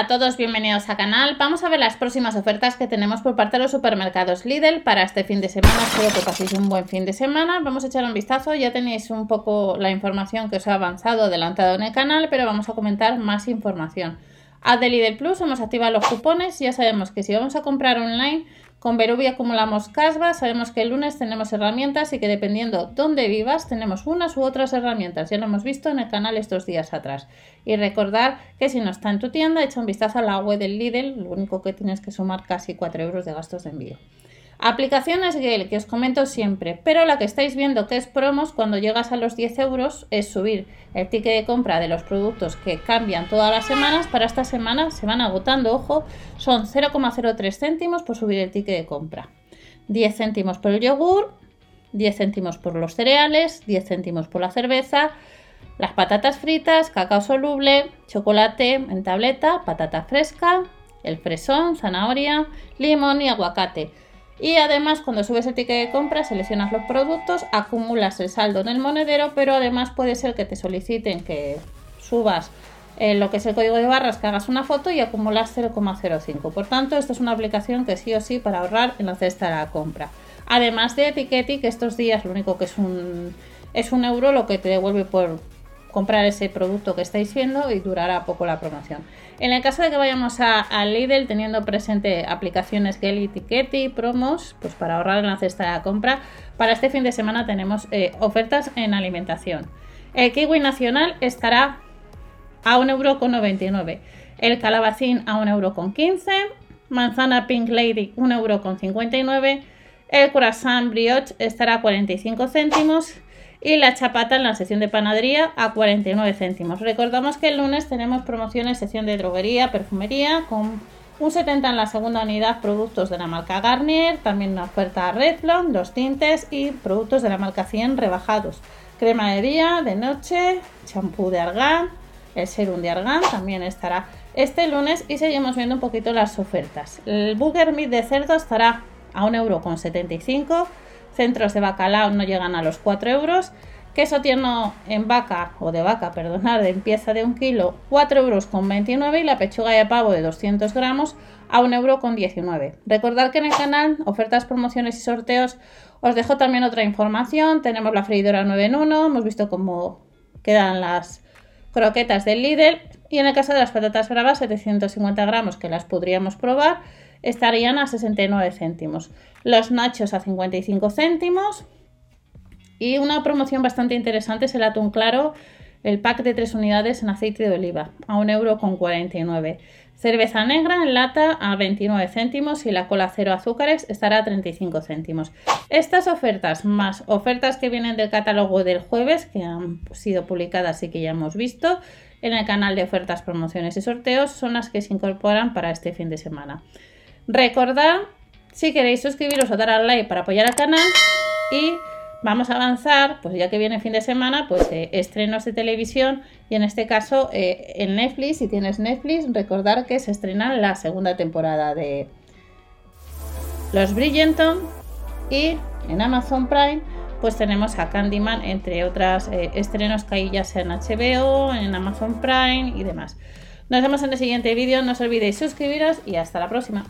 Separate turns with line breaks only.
A todos, bienvenidos al canal. Vamos a ver las próximas ofertas que tenemos por parte de los supermercados Lidl para este fin de semana. Espero que paséis un buen fin de semana. Vamos a echar un vistazo. Ya tenéis un poco la información que os ha avanzado adelantado en el canal, pero vamos a comentar más información. A de Lidl Plus hemos activado los cupones. Ya sabemos que si vamos a comprar online con Verubi acumulamos casvas, sabemos que el lunes tenemos herramientas y que dependiendo dónde vivas tenemos unas u otras herramientas. Ya lo hemos visto en el canal estos días atrás. Y recordar que si no está en tu tienda, echa un vistazo a la web del Lidl, lo único que tienes que sumar casi 4 euros de gastos de envío. Aplicaciones Gale, que os comento siempre, pero la que estáis viendo que es promos, cuando llegas a los 10 euros, es subir el ticket de compra de los productos que cambian todas las semanas. Para esta semana se van agotando, ojo, son 0,03 céntimos por subir el ticket de compra. 10 céntimos por el yogur, 10 céntimos por los cereales, 10 céntimos por la cerveza, las patatas fritas, cacao soluble, chocolate en tableta, patata fresca, el fresón, zanahoria, limón y aguacate. Y además, cuando subes el ticket de compra, seleccionas los productos, acumulas el saldo en el monedero, pero además puede ser que te soliciten que subas eh, lo que es el código de barras, que hagas una foto y acumulas 0,05. Por tanto, esta es una aplicación que sí o sí para ahorrar en la cesta de la compra. Además de Etiqueti, que estos días lo único que es un, es un euro lo que te devuelve por, comprar ese producto que estáis viendo y durará poco la promoción. En el caso de que vayamos a, Lidl teniendo presente aplicaciones Gelly, Etiqueti, promos, pues para ahorrar en la cesta de la compra, para este fin de semana tenemos eh, ofertas en alimentación. El kiwi nacional estará a 1,99€. El calabacín a 1,15€. Manzana Pink Lady 1,59€. El croissant brioche estará a 45 céntimos y la chapata en la sección de panadería a 49 céntimos. Recordamos que el lunes tenemos promociones sección de droguería, perfumería con un 70 en la segunda unidad productos de la marca Garnier, también una oferta Revlon, los tintes y productos de la marca 100 rebajados. Crema de día, de noche, champú de argán, el serum de argán también estará este lunes y seguimos viendo un poquito las ofertas. El Burger Meat de cerdo estará a 1,75€, centros de bacalao no llegan a los 4 euros. Queso tierno en vaca, o de vaca, perdonad, de pieza de 1 kilo, 4 euros con 29 y la pechuga de pavo de 200 gramos a 1 euro con 19. Recordad que en el canal, ofertas, promociones y sorteos, os dejo también otra información. Tenemos la freidora 9 en 1, hemos visto cómo quedan las croquetas del líder y en el caso de las patatas bravas 750 gramos que las podríamos probar estarían a 69 céntimos. Los nachos a 55 céntimos. Y una promoción bastante interesante es el atún claro, el pack de 3 unidades en aceite de oliva, a 1,49€. Cerveza negra en lata a 29 céntimos y la cola cero azúcares estará a 35 céntimos. Estas ofertas, más ofertas que vienen del catálogo del jueves, que han sido publicadas y que ya hemos visto en el canal de ofertas, promociones y sorteos, son las que se incorporan para este fin de semana. Recordad, si queréis suscribiros o dar al like para apoyar al canal y vamos a avanzar, pues ya que viene fin de semana, pues eh, estrenos de televisión y en este caso eh, en Netflix, si tienes Netflix, recordar que se estrena la segunda temporada de Los Bridgerton y en Amazon Prime pues tenemos a Candyman, entre otras eh, estrenos que hay ya sea en HBO, en Amazon Prime y demás. Nos vemos en el siguiente vídeo, no os olvidéis suscribiros y hasta la próxima.